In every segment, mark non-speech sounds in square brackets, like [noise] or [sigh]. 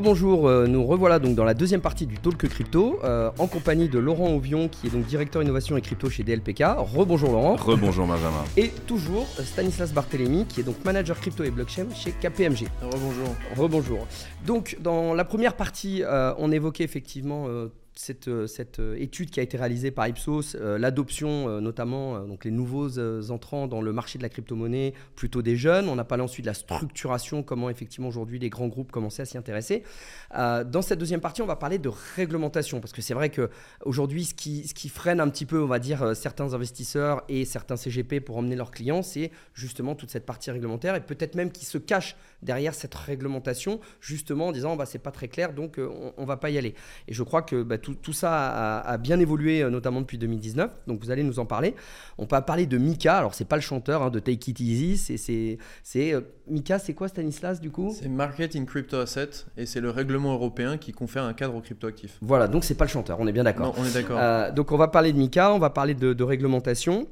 rebonjour, euh, nous revoilà donc dans la deuxième partie du Talk Crypto, euh, en compagnie de Laurent Auvion, qui est donc directeur innovation et crypto chez DLPK. Rebonjour Laurent. Rebonjour Benjamin. Et toujours euh, Stanislas Barthélémy, qui est donc manager crypto et blockchain chez KPMG. Rebonjour. Rebonjour. Donc dans la première partie, euh, on évoquait effectivement euh, cette, euh, cette, euh, étude qui a été réalisée par Ipsos, euh, l'adoption notamment, euh, donc les nouveaux entrants dans le marché de la crypto-monnaie, plutôt des jeunes. On a parlé ensuite de la structuration, comment effectivement aujourd'hui les grands groupes commençaient à s'y intéresser. Dans cette deuxième partie, on va parler de réglementation, parce que c'est vrai que aujourd'hui, ce qui, ce qui freine un petit peu, on va dire, certains investisseurs et certains CGP pour emmener leurs clients, c'est justement toute cette partie réglementaire et peut-être même qui se cache derrière cette réglementation, justement en disant bah, c'est pas très clair, donc on, on va pas y aller. Et je crois que bah, tout, tout ça a, a bien évolué, euh, notamment depuis 2019. Donc vous allez nous en parler. On peut parler de Mika. Alors c'est pas le chanteur hein, de Take It Easy. C'est, c'est, euh, Mika. C'est quoi Stanislas du coup? C'est Market in Crypto Asset et c'est le règlement européen qui confère un cadre aux cryptoactifs. Voilà. Donc c'est pas le chanteur. On est bien d'accord. Non, on est d'accord. Euh, donc on va parler de Mika, on va parler de, de réglementation.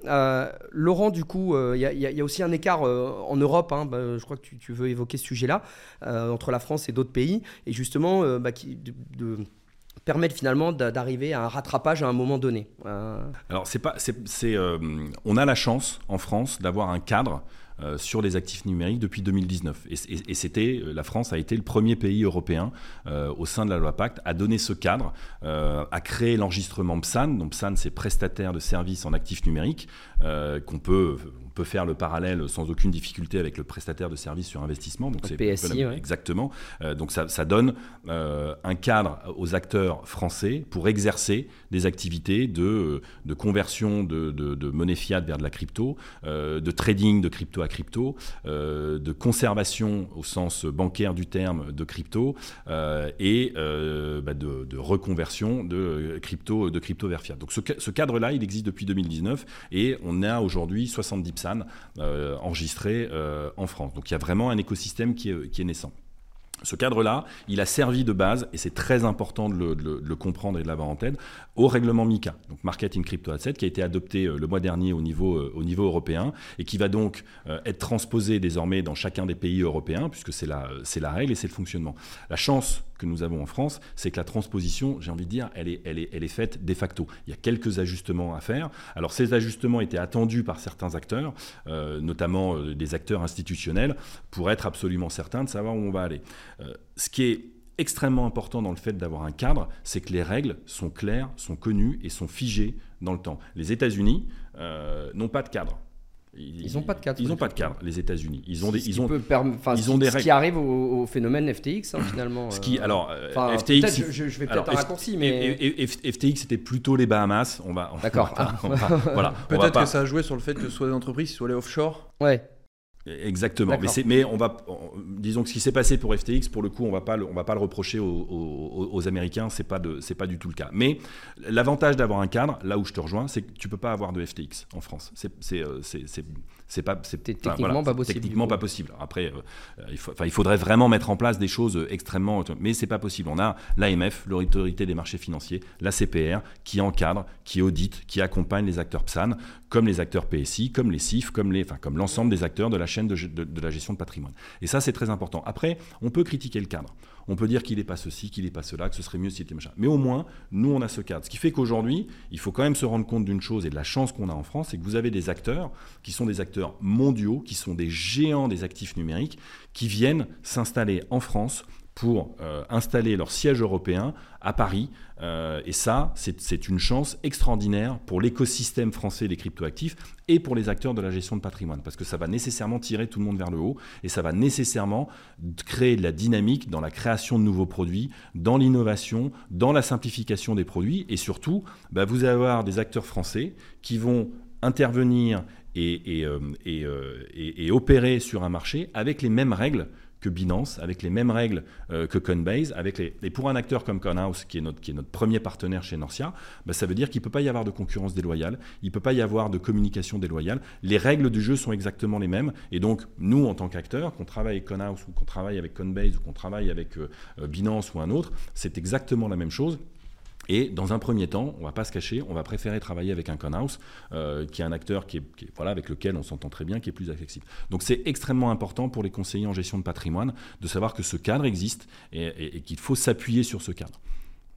Laurent, du coup, il y, a- y a- y a aussi un écart en Europe, hein, bah, je crois que tu, tu veux évoquer ce sujet-là, entre la France et d'autres pays, et justement bah, qui, de, de permettre finalement d'a- d'arriver à un rattrapage à un moment donné. Euh, Alors c'est euh, on a la chance en France d'avoir un cadre sur les actifs numériques depuis 2019. Et, et- et c'était, euh, la France a été le premier pays européen euh, au sein de la loi Pacte à donner ce cadre, euh, à créer l'enregistrement PSAN. Donc PSAN, c'est prestataire de services en actifs numériques, euh, qu'on peut, on peut faire le parallèle sans aucune difficulté avec le prestataire de services sur investissement. Donc c'est PSI, ouais. exactement. Euh, donc ça, ça donne euh, un cadre aux acteurs français pour exercer des activités de, de conversion de, de- de monnaie fiat vers de la crypto, euh, de trading de crypto crypto, euh, de conservation au sens bancaire du terme de crypto euh, et euh, bah, de, reconversion de crypto, de vers fiat. Donc ce, ca- ce cadre-là, il existe depuis 2019 et on a aujourd'hui 70 PSAN enregistrés en France. Donc il y a vraiment un écosystème qui est naissant. Ce cadre-là, il a servi de base, et c'est très important de le, comprendre et de l'avoir en tête, au règlement MICA, donc Marketing Crypto Asset, qui a été adopté euh, le mois dernier au niveau, euh, au niveau européen, et qui va donc euh, être transposé désormais dans chacun des pays européens, puisque c'est la, la règle et c'est le fonctionnement. La chance que nous avons en France, c'est que la transposition, j'ai envie de dire, elle est, elle, est, elle est faite de facto. Il y a quelques ajustements à faire. Alors ces ajustements étaient attendus par certains acteurs, euh, notamment euh, des acteurs institutionnels, pour être absolument certains de savoir où on va aller. Euh, ce qui est extrêmement important dans le fait d'avoir un cadre, c'est que les règles sont claires, sont connues et sont figées dans le temps. Les États-Unis n'ont pas de cadre. Ils n'ont pas de cadre Ils n'ont les pas de cadre, les États-Unis. Ils ont des, ce qui ils ont, ils ont des ce qui règles. arrive au, au phénomène FTX hein, finalement. Ce qui, euh, alors, euh, FTX, je, vais peut-être un raccourci, mais FTX, c'était plutôt les Bahamas. On va, on D'accord. [laughs] voilà. Peut-être pas- que ça a joué sur le fait que ce soit des entreprises qui soient allées offshore. ouais. Exactement. Mais, on va, on- disons que ce qui s'est passé pour FTX, pour le coup, on va pas, le, on va pas le reprocher aux, aux- aux Américains. C'est pas de, c'est pas du tout le cas. Mais l'avantage d'avoir un cadre, là où je te rejoins, c'est que tu peux pas avoir de FTX en France. C'est, c'est, euh, c'est, pas, c'est C'est enfin, techniquement pas possible, Techniquement pas possible. Après, euh, il, faut, enfin, il faudrait vraiment mettre en place des choses extrêmement, mais c'est pas possible. On a l'AMF, l'autorité des marchés financiers, la CPR, qui encadre, qui audite, qui accompagne les acteurs PSAN, comme les acteurs PSI, comme les CIF, comme les, enfin, comme l'ensemble des acteurs de la chaîne de, la gestion de patrimoine. Et ça, c'est très important. Après, on peut critiquer le cadre. On peut dire qu'il n'est pas ceci, qu'il n'est pas cela, que ce serait mieux s'il était machin. Mais au moins, nous, on a ce cadre. Ce qui fait qu'aujourd'hui, il faut quand même se rendre compte d'une chose et de la chance qu'on a en France, c'est que vous avez des acteurs qui sont des acteurs mondiaux, qui sont des géants des actifs numériques, qui viennent s'installer en France pour euh, installer leur siège européen à Paris. Euh, et ça, c'est une chance extraordinaire pour l'écosystème français des cryptoactifs et pour les acteurs de la gestion de patrimoine, parce que ça va nécessairement tirer tout le monde vers le haut et ça va nécessairement créer de la dynamique dans la création de nouveaux produits, dans l'innovation, dans la simplification des produits et surtout, bah, vous allez avoir des acteurs français qui vont intervenir et, euh, opérer sur un marché avec les mêmes règles que Binance, avec les mêmes règles euh, que Coinbase, avec les, et pour un acteur comme Conhouse, qui est notre, qui est notre premier partenaire chez Norcia, bah, ça veut dire qu'il ne peut pas y avoir de concurrence déloyale, il ne peut pas y avoir de communication déloyale. Les règles du jeu sont exactement les mêmes. Et donc, nous, en tant qu'acteurs, qu'on travaille avec Conhouse ou qu'on travaille avec Coinbase ou qu'on travaille avec euh, euh, Binance ou un autre, c'est exactement la même chose. Et dans un premier temps, on va pas se cacher, on va préférer travailler avec un conhouse euh, qui est un acteur qui est, avec lequel on s'entend très bien, qui est plus accessible. Donc c'est extrêmement important pour les conseillers en gestion de patrimoine de savoir que ce cadre existe et qu'il faut s'appuyer sur ce cadre.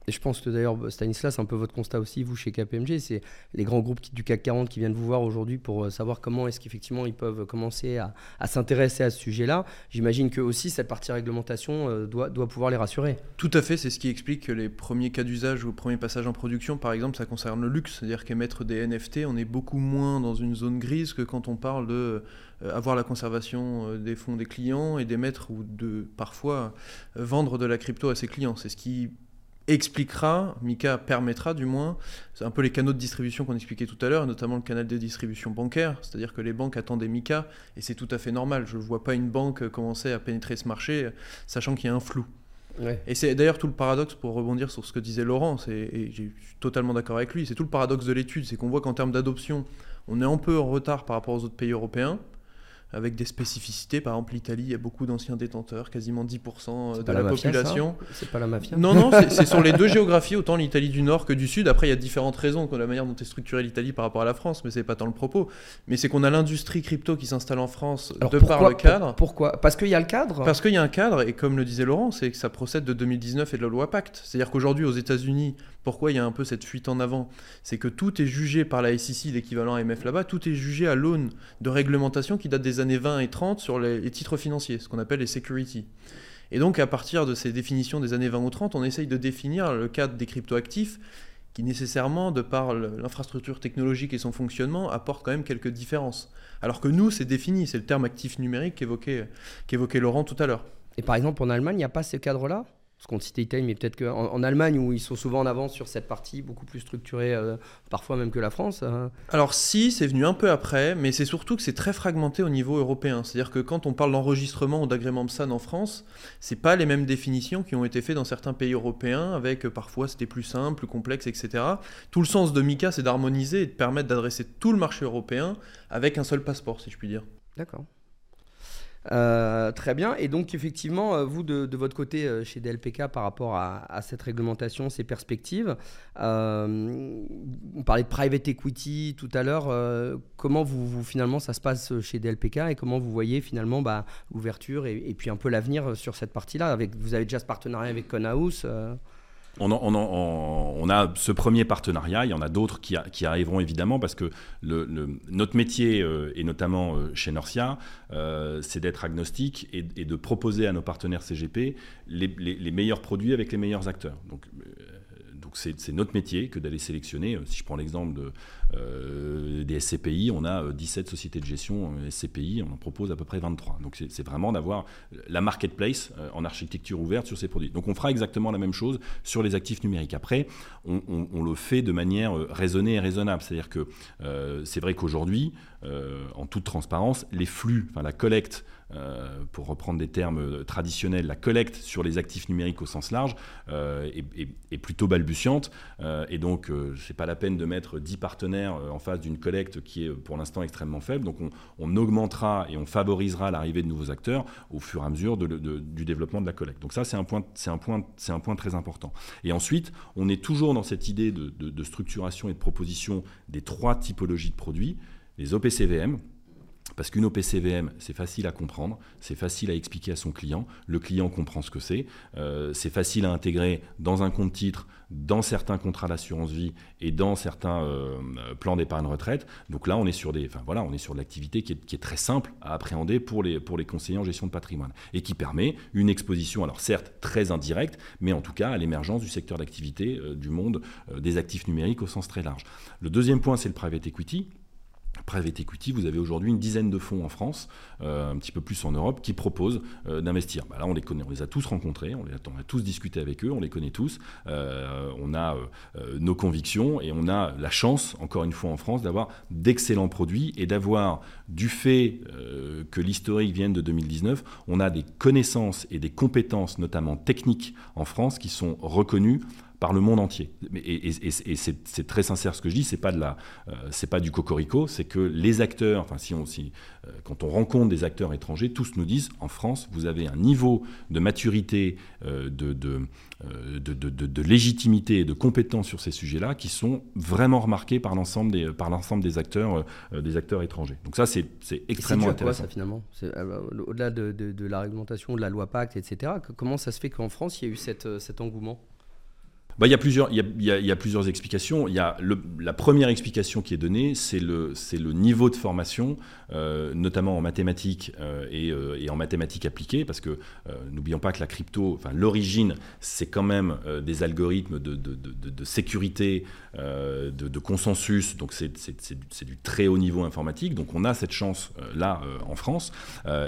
Et je pense que d'ailleurs, Stanislas, c'est un peu votre constat aussi, vous, chez KPMG, c'est les grands groupes du CAC 40 qui viennent vous voir aujourd'hui pour euh, savoir comment est-ce qu'effectivement ils peuvent commencer à, s'intéresser à ce sujet-là. J'imagine que aussi cette partie réglementation euh, doit, doit pouvoir les rassurer. Tout à fait, c'est ce qui explique que les premiers cas d'usage ou premiers passages en production, par exemple, ça concerne le luxe, c'est-à-dire qu'émettre des NFT, on est beaucoup moins dans une zone grise que quand on parle de euh, avoir la conservation des fonds des clients et d'émettre ou de parfois vendre de la crypto à ses clients. C'est ce qui expliquera, Mika permettra du moins, c'est un peu les canaux de distribution qu'on expliquait tout à l'heure, notamment le canal de distribution bancaire, c'est-à-dire que les banques attendaient Mika, et c'est tout à fait normal. Je ne vois pas une banque commencer à pénétrer ce marché, sachant qu'il y a un flou. Et c'est d'ailleurs tout le paradoxe, pour rebondir sur ce que disait Laurent, et je suis totalement d'accord avec lui, c'est tout le paradoxe de l'étude, c'est qu'on voit qu'en termes d'adoption, on est un peu en retard par rapport aux autres pays européens, avec des spécificités. Par exemple, l'Italie, il y a beaucoup d'anciens détenteurs, quasiment 10% de la, population. C'est pas la mafia Non, non, c'est sur les deux [laughs] géographies, autant l'Italie du Nord que du Sud. Après, il y a différentes raisons, comme la manière dont est structurée l'Italie par rapport à la France, mais c'est pas tant le propos. Mais c'est qu'on a l'industrie crypto qui s'installe en France de par le cadre. pourquoi? Parce qu'il y a le cadre? Parce qu'il y a un cadre, et comme le disait Laurent, c'est que ça procède de 2019 et de la loi Pacte. C'est-à-dire qu'aujourd'hui, aux États-Unis, pourquoi il y a un peu cette fuite en avant C'est que tout est jugé par la SEC, l'équivalent AMF là-bas, tout est jugé à l'aune de réglementations qui datent des années 20 et 30 sur les, titres financiers, ce qu'on appelle les securities. Et donc à partir de ces définitions des années 20 ou 30, on essaye de définir le cadre des cryptoactifs qui nécessairement, de par l'infrastructure technologique et son fonctionnement, apporte quand même quelques différences. Alors que nous, c'est défini, c'est le terme actif numérique qu'évoquait Laurent tout à l'heure. Et par exemple, en Allemagne, il n'y a pas ce cadre-là? Parce qu'on citait Italie, mais peut-être qu'en en, Allemagne, où ils sont souvent en avance sur cette partie, beaucoup plus structurée, euh, parfois même que la France. Hein. Alors si, c'est venu un peu après, mais c'est surtout que c'est très fragmenté au niveau européen. C'est-à-dire que quand on parle d'enregistrement ou d'agrément PSAN en France, c'est pas les mêmes définitions qui ont été faites dans certains pays européens, avec euh, parfois c'était plus simple, plus complexe, etc. Tout le sens de MICA, c'est d'harmoniser et de permettre d'adresser tout le marché européen avec un seul passeport, si je puis dire. D'accord. Euh, très bien. Et donc, effectivement, euh, vous, de, votre côté, euh, chez DLPK, par rapport à, cette réglementation, ces perspectives, on parlait de private equity tout à l'heure. comment vous, finalement, ça se passe chez DLPK et comment vous voyez finalement bah, l'ouverture et, puis un peu l'avenir sur cette partie-là Vous avez déjà ce partenariat avec Conhouse on, a ce premier partenariat, il y en a d'autres qui, arriveront évidemment parce que notre métier, euh, et notamment euh, chez Norcia, euh, c'est d'être agnostique et, de proposer à nos partenaires CGP les, meilleurs produits avec les meilleurs acteurs. Donc, c'est notre métier que d'aller sélectionner. Si je prends l'exemple de, des SCPI, on a 17 euh, sociétés de gestion euh, SCPI, on en propose à peu près 23. Donc c'est vraiment d'avoir la marketplace en architecture ouverte sur ces produits. Donc on fera exactement la même chose sur les actifs numériques. Après, on, le fait de manière raisonnée et raisonnable. C'est-à-dire que c'est vrai qu'aujourd'hui, en toute transparence, les flux, enfin la collecte euh, pour reprendre des termes traditionnels, la collecte sur les actifs numériques au sens large euh, est, plutôt balbutiante. Euh, et donc, ce n'est pas la peine de mettre 10 partenaires en face d'une collecte qui est pour l'instant extrêmement faible. Donc, on, augmentera et on favorisera l'arrivée de nouveaux acteurs au fur et à mesure du développement de la collecte. Donc, ça, c'est un, point, un, point, un point très important. Et ensuite, on est toujours dans cette idée de structuration et de proposition des trois typologies de produits les OPCVM, parce qu'une OPCVM, c'est facile à comprendre, c'est facile à expliquer à son client, le client comprend ce que c'est, euh, c'est facile à intégrer dans un compte titre, dans certains contrats d'assurance vie et dans certains euh, plans d'épargne retraite. Donc là, on est sur des, enfin voilà, on est sur de l'activité qui est, très simple à appréhender pour les, conseillers en gestion de patrimoine et qui permet une exposition, alors certes très indirecte, mais en tout cas à l'émergence du secteur d'activité euh, du monde des actifs numériques au sens très large. Le deuxième point, c'est le private equity private equity, vous avez aujourd'hui une dizaine de fonds en France, euh, un petit peu plus en Europe, qui proposent euh, d'investir. Bah là, on les connaît, on les a tous rencontrés, on, les on a tous discuté avec eux, on les connaît tous, euh, on a nos convictions et on a la chance, encore une fois en France, d'avoir d'excellents produits et d'avoir, du fait que l'historique vienne de 2019, on a des connaissances et des compétences, notamment techniques, en France, qui sont reconnues par le monde entier. Et, c'est très sincère ce que je dis, c'est pas de la, c'est pas du cocorico, c'est que les acteurs, enfin si on, si, quand on rencontre des acteurs étrangers, tous nous disent en France, vous avez un niveau de maturité, de, de, de, de, légitimité et de compétence sur ces sujets-là qui sont vraiment remarqués par l'ensemble des, par l'ensemble des acteurs, des acteurs étrangers. Donc ça, c'est extrêmement intéressant. Quoi, ça finalement Au-delà de, la réglementation, de la loi Pacte, etc. Comment ça se fait qu'en France, il y a eu cette, cet engouement? Il, y a plusieurs, explications. Il y a la première explication qui est donnée, c'est le, niveau de formation, euh, notamment en mathématiques euh, et, euh, et, en mathématiques appliquées, parce que n'oublions pas que la crypto, enfin, l'origine, c'est quand même des algorithmes de, sécurité, de, consensus, donc c'est du très haut niveau informatique. Donc on a cette chance-là en France.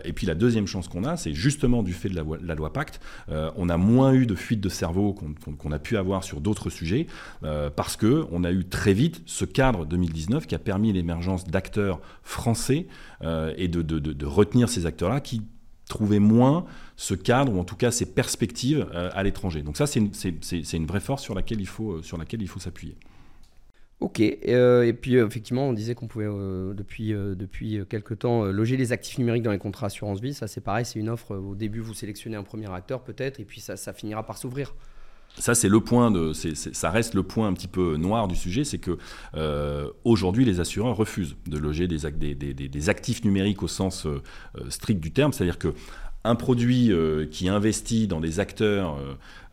et puis la deuxième chance qu'on a, c'est justement du fait de la, la loi Pacte, on a moins eu de fuite de cerveau qu'on a pu avoir sur d'autres sujets, euh, parce que on a eu très vite ce cadre 2019 qui a permis l'émergence d'acteurs français euh, et de, de, retenir ces acteurs-là qui trouvaient moins ce cadre, ou en tout cas ces perspectives euh, à l'étranger. Donc ça, c'est une, une, vraie force sur laquelle il faut, sur faut s'appuyer. Ok, et puis effectivement, on disait qu'on pouvait depuis, depuis quelques temps loger les actifs numériques dans les contrats assurance vie. Ça, c'est pareil, c'est une offre. Au début, vous sélectionnez un premier acteur peut-être, et puis ça, ça finira par s'ouvrir. Ça, c'est le point de, ça reste le point un petit peu noir du sujet, c'est que euh, aujourd'hui, les assureurs refusent de loger des, actifs numériques au sens euh, strict du terme, c'est-à-dire que un produit qui investit dans des acteurs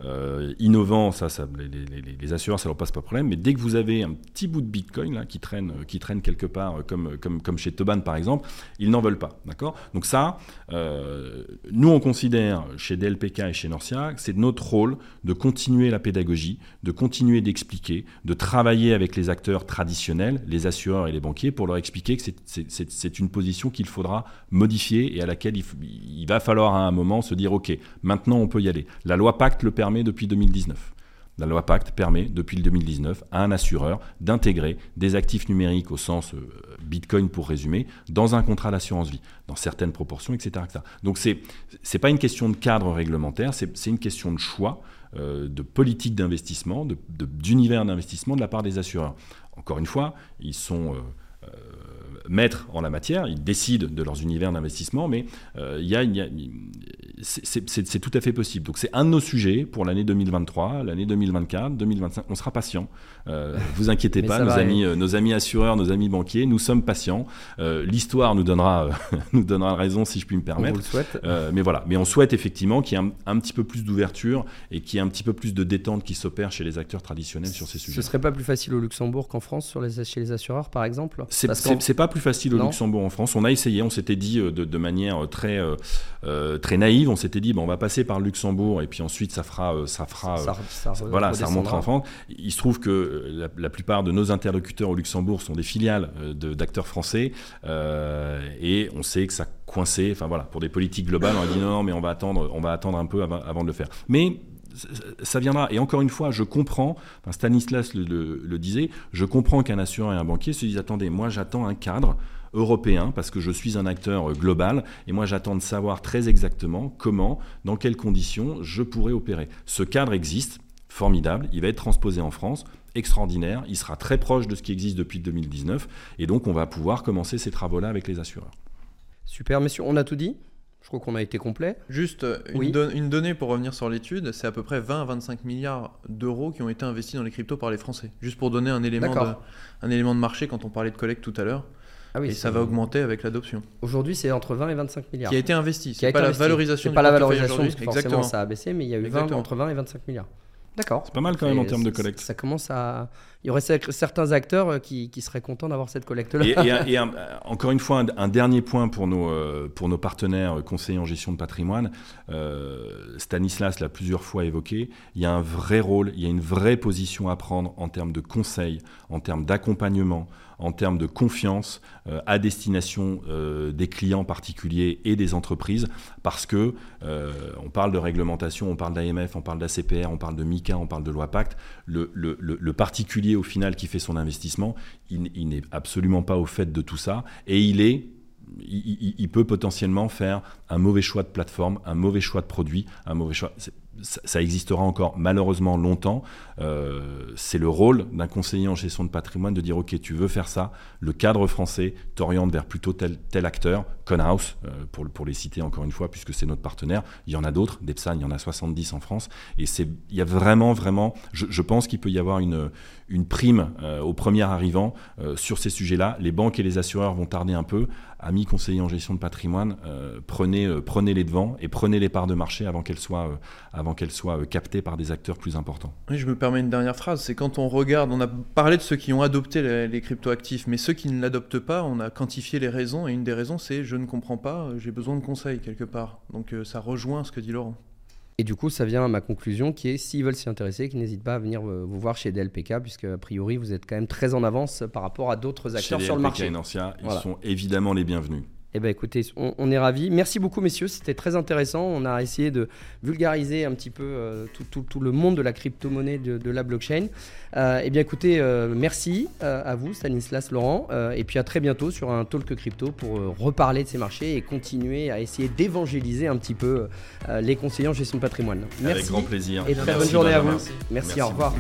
euh, innovant, ça, ça les, assureurs, ça leur passe pas problème. Mais dès que vous avez un petit bout de Bitcoin là, qui, traîne, qui traîne quelque part, euh, comme, chez Toban par exemple, ils n'en veulent pas. D'accord? Donc ça, euh, nous on considère chez DLPK et chez Norcia, c'est notre rôle de continuer la pédagogie, de continuer d'expliquer, de travailler avec les acteurs traditionnels, les assureurs et les banquiers, pour leur expliquer que c'est une position qu'il faudra modifier et à laquelle il va falloir à un moment se dire, OK, maintenant on peut y aller. La loi Pacte le permet depuis 2019. La loi Pacte permet depuis le 2019 à un assureur d'intégrer des actifs numériques au sens euh, Bitcoin pour résumer dans un contrat d'assurance vie, dans certaines proportions, etc. Donc c'est n'est pas une question de cadre réglementaire, c'est une question de choix, euh, de politique d'investissement, d'univers d'investissement de la part des assureurs. Encore une fois, ils sont... Euh, maîtres en la matière, ils décident de leurs univers d'investissement, mais il y a, c'est tout à fait possible. Donc c'est un de nos sujets pour l'année 2023, l'année 2024, 2025. On sera patient. Euh, [laughs] vous inquiétez pas, nos amis, euh, nos amis assureurs, nos amis banquiers, nous sommes patients. Euh, l'histoire nous donnera, [laughs] nous donnera raison si je puis me permettre. On vous le souhaite. mais voilà, mais on souhaite effectivement qu'il y ait un, petit peu plus d'ouverture et qu'il y ait un petit peu plus de détente qui s'opère chez les acteurs traditionnels sur ces sujets. Ce serait pas plus facile au Luxembourg qu'en France sur les, chez les assureurs, par exemple? C'est pas plus facile au Luxembourg en France. On a essayé, on s'était dit de, de, manière très, très naïve on s'était dit, bon, on va passer par Luxembourg et puis ensuite ça fera, euh, ça fera, ça, euh, voilà, ça remontera en France. Il se trouve que euh, la, plupart de nos interlocuteurs au Luxembourg sont des filiales d'acteurs français et on sait que ça coincé. Enfin voilà, pour des politiques globales, on a dit non, non mais on va attendre, on va attendre un peu avant, de le faire. Mais ça viendra. Et encore une fois, je comprends, Stanislas le, le disait, je comprends qu'un assureur et un banquier se disent attendez, moi j'attends un cadre européen parce que je suis un acteur euh, global et moi j'attends de savoir très exactement comment, dans quelles conditions je pourrais opérer. Ce cadre existe, formidable, il va être transposé en France, extraordinaire, il sera très proche de ce qui existe depuis 2019 et donc on va pouvoir commencer ces travaux-là avec les assureurs. Super, messieurs, on a tout dit? Je crois qu'on a été complet. Juste une, donnée pour revenir sur l'étude, c'est à peu près 20 à 25 milliards d'euros qui ont été investis dans les cryptos par les Français. Juste pour donner un élément, un élément de marché quand on parlait de collecte tout à l'heure. Ah oui, et ça va augmenter avec l'adoption. Aujourd'hui, c'est entre 20 et 25 milliards. Qui a été investi. C'est pas la valorisation. C'est pas la valorisation parce que forcément ça a baissé, mais il y a eu 20, entre 20 et 25 milliards. D'accord. C'est pas mal quand même en termes de collecte. Ça, commence à. Il y aurait certains acteurs euh, qui, qui seraient contents d'avoir cette collecte-là. Et, [laughs] encore une fois, un, dernier point pour nos, euh, pour nos partenaires euh, conseillers en gestion de patrimoine. Stanislas l'a plusieurs fois évoqué. Il y a un vrai rôle, il y a une vraie position à prendre en termes de conseil, en termes d'accompagnement, en termes de confiance euh, à destination euh, des clients particuliers et des entreprises, parce que euh, on parle de réglementation, on parle d'AMF, on parle d'ACPR, on parle de MICA, on parle de loi Pacte. Le, le, particulier au final qui fait son investissement, il, n'est absolument pas au fait de tout ça, et il il, peut potentiellement faire un mauvais choix de plateforme, un mauvais choix de produit, un mauvais choix. Ça, existera encore malheureusement longtemps. Euh, c'est le rôle d'un conseiller en gestion de patrimoine de dire ok, tu veux faire ça, le cadre français t'oriente vers plutôt tel, tel acteur, Conhouse, euh, pour, pour les citer encore une fois, puisque c'est notre partenaire. Il y en a d'autres, Depsan, il y en a 70 en France. Et il y a vraiment, vraiment, je, pense qu'il peut y avoir une, une prime euh, au premier arrivant sur ces sujets-là. Les banques et les assureurs vont tarder un peu. Amis conseillers en gestion de patrimoine, prenez, prenez les devants et prenez les parts de marché avant qu'elles soient, qu'elles soient captées par des acteurs plus importants. Oui, je me permets une dernière phrase, c'est quand on regarde, on a parlé de ceux qui ont adopté les, les cryptoactifs, mais ceux qui ne l'adoptent pas, on a quantifié les raisons, et une des raisons c'est je ne comprends pas, j'ai besoin de conseils quelque part. Donc euh, ça rejoint ce que dit Laurent. Et du coup, ça vient à ma conclusion qui est s'ils veulent s'y intéresser, qu'ils n'hésitent pas à venir euh, vous voir chez DLPK, puisque a priori vous êtes quand même très en avance par rapport à d'autres acteurs sur le marché. Et Nancia, ils sont évidemment les bienvenus. Eh bien, écoutez, on, est ravis. Merci beaucoup, messieurs. C'était très intéressant. On a essayé de vulgariser un petit peu euh, tout, le monde de la crypto-monnaie, de, la blockchain. Euh, eh bien, écoutez, euh, merci à vous, Stanislas Laurent. et puis à très bientôt sur un Talk Crypto pour reparler de ces marchés et continuer à essayer d'évangéliser un petit peu les conseillers en gestion de patrimoine. Merci. Avec grand plaisir. Et très bonne journée à vous. merci, au revoir.